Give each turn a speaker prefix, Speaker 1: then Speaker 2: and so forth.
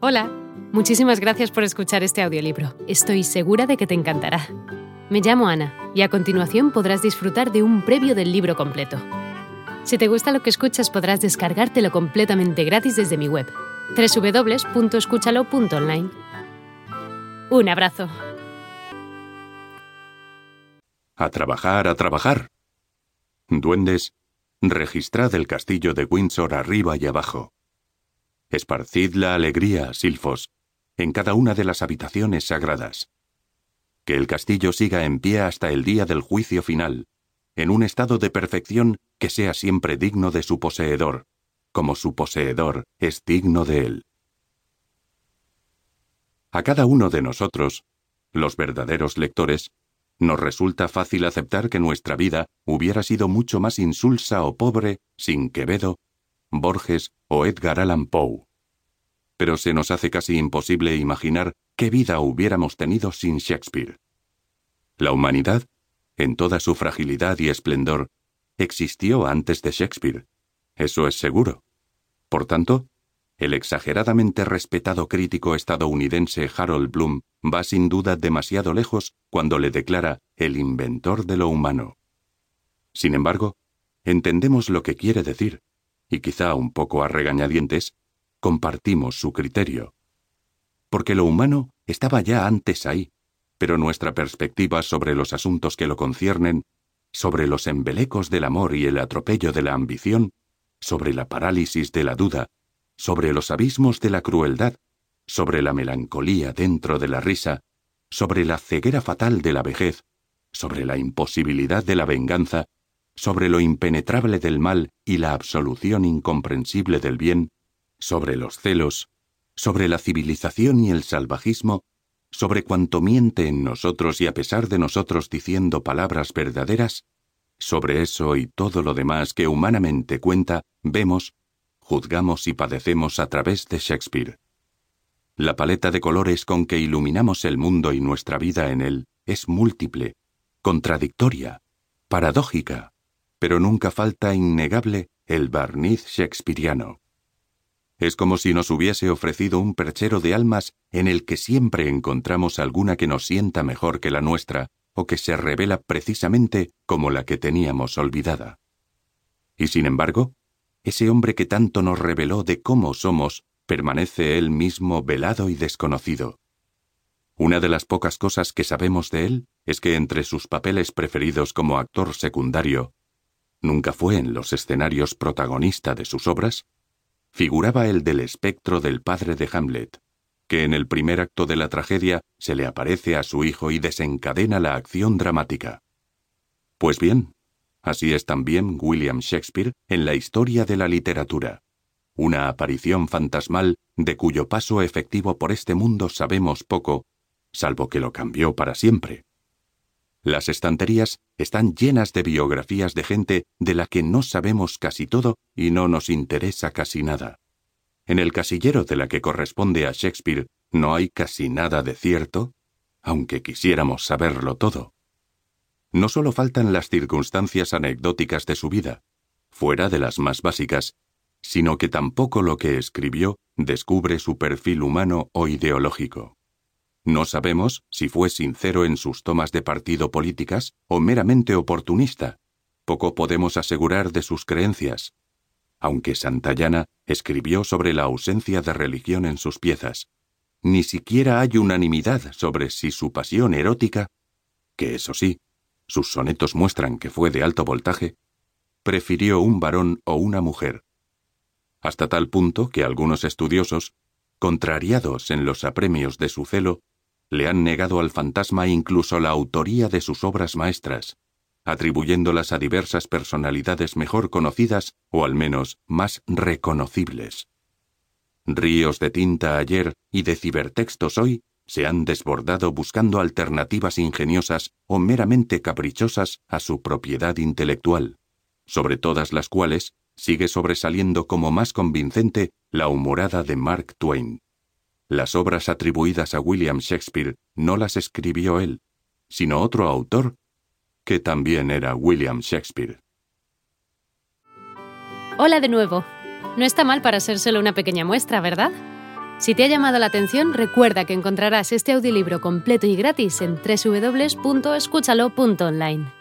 Speaker 1: Hola, muchísimas gracias por escuchar este audiolibro. Estoy segura de que te encantará. Me llamo Ana y a continuación podrás disfrutar de un previo del libro completo. Si te gusta lo que escuchas podrás descargártelo completamente gratis desde mi web, www.escúchalo.online. Un abrazo.
Speaker 2: A trabajar, a trabajar. Duendes, registrad el castillo de Windsor arriba y abajo. Esparcid la alegría, silfos, en cada una de las habitaciones sagradas. Que el castillo siga en pie hasta el día del juicio final, en un estado de perfección que sea siempre digno de su poseedor, como su poseedor es digno de él. A cada uno de nosotros, los verdaderos lectores, nos resulta fácil aceptar que nuestra vida hubiera sido mucho más insulsa o pobre sin Quevedo Borges o Edgar Allan Poe. Pero se nos hace casi imposible imaginar qué vida hubiéramos tenido sin Shakespeare. La humanidad, en toda su fragilidad y esplendor, existió antes de Shakespeare. Eso es seguro. Por tanto, el exageradamente respetado crítico estadounidense Harold Bloom va sin duda demasiado lejos cuando le declara el inventor de lo humano. Sin embargo, entendemos lo que quiere decir, y quizá un poco a regañadientes, compartimos su criterio. Porque lo humano estaba ya antes ahí, pero nuestra perspectiva sobre los asuntos que lo conciernen, sobre los embelecos del amor y el atropello de la ambición, sobre la parálisis de la duda, sobre los abismos de la crueldad, sobre la melancolía dentro de la risa, sobre la ceguera fatal de la vejez, sobre la imposibilidad de la venganza, sobre lo impenetrable del mal y la absolución incomprensible del bien, sobre los celos, sobre la civilización y el salvajismo, sobre cuanto miente en nosotros y a pesar de nosotros diciendo palabras verdaderas, sobre eso y todo lo demás que humanamente cuenta, vemos, juzgamos y padecemos a través de Shakespeare. La paleta de colores con que iluminamos el mundo y nuestra vida en él es múltiple, contradictoria, paradójica, pero nunca falta innegable el barniz shakespeariano. Es como si nos hubiese ofrecido un perchero de almas en el que siempre encontramos alguna que nos sienta mejor que la nuestra, o que se revela precisamente como la que teníamos olvidada. Y sin embargo, ese hombre que tanto nos reveló de cómo somos, permanece él mismo velado y desconocido. Una de las pocas cosas que sabemos de él es que entre sus papeles preferidos como actor secundario nunca fue en los escenarios protagonista de sus obras, figuraba el del espectro del padre de Hamlet, que en el primer acto de la tragedia se le aparece a su hijo y desencadena la acción dramática. Pues bien, así es también William Shakespeare en la historia de la literatura, una aparición fantasmal de cuyo paso efectivo por este mundo sabemos poco, salvo que lo cambió para siempre. Las estanterías están llenas de biografías de gente de la que no sabemos casi todo y no nos interesa casi nada. En el casillero de la que corresponde a Shakespeare no hay casi nada de cierto, aunque quisiéramos saberlo todo. No solo faltan las circunstancias anecdóticas de su vida, fuera de las más básicas, sino que tampoco lo que escribió descubre su perfil humano o ideológico. No sabemos si fue sincero en sus tomas de partido políticas o meramente oportunista. Poco podemos asegurar de sus creencias. Aunque Santayana escribió sobre la ausencia de religión en sus piezas, ni siquiera hay unanimidad sobre si su pasión erótica, que eso sí, sus sonetos muestran que fue de alto voltaje, prefirió un varón o una mujer. Hasta tal punto que algunos estudiosos, contrariados en los apremios de su celo, le han negado al fantasma incluso la autoría de sus obras maestras, atribuyéndolas a diversas personalidades mejor conocidas o al menos más reconocibles. Ríos de tinta ayer y de cibertextos hoy se han desbordado buscando alternativas ingeniosas o meramente caprichosas a su propiedad intelectual, sobre todas las cuales sigue sobresaliendo como más convincente la humorada de Mark Twain. Las obras atribuidas a William Shakespeare no las escribió él, sino otro autor que también era William Shakespeare.
Speaker 1: Hola de nuevo. No está mal para ser solo una pequeña muestra, ¿verdad? Si te ha llamado la atención, recuerda que encontrarás este audiolibro completo y gratis en www.escúchalo.online.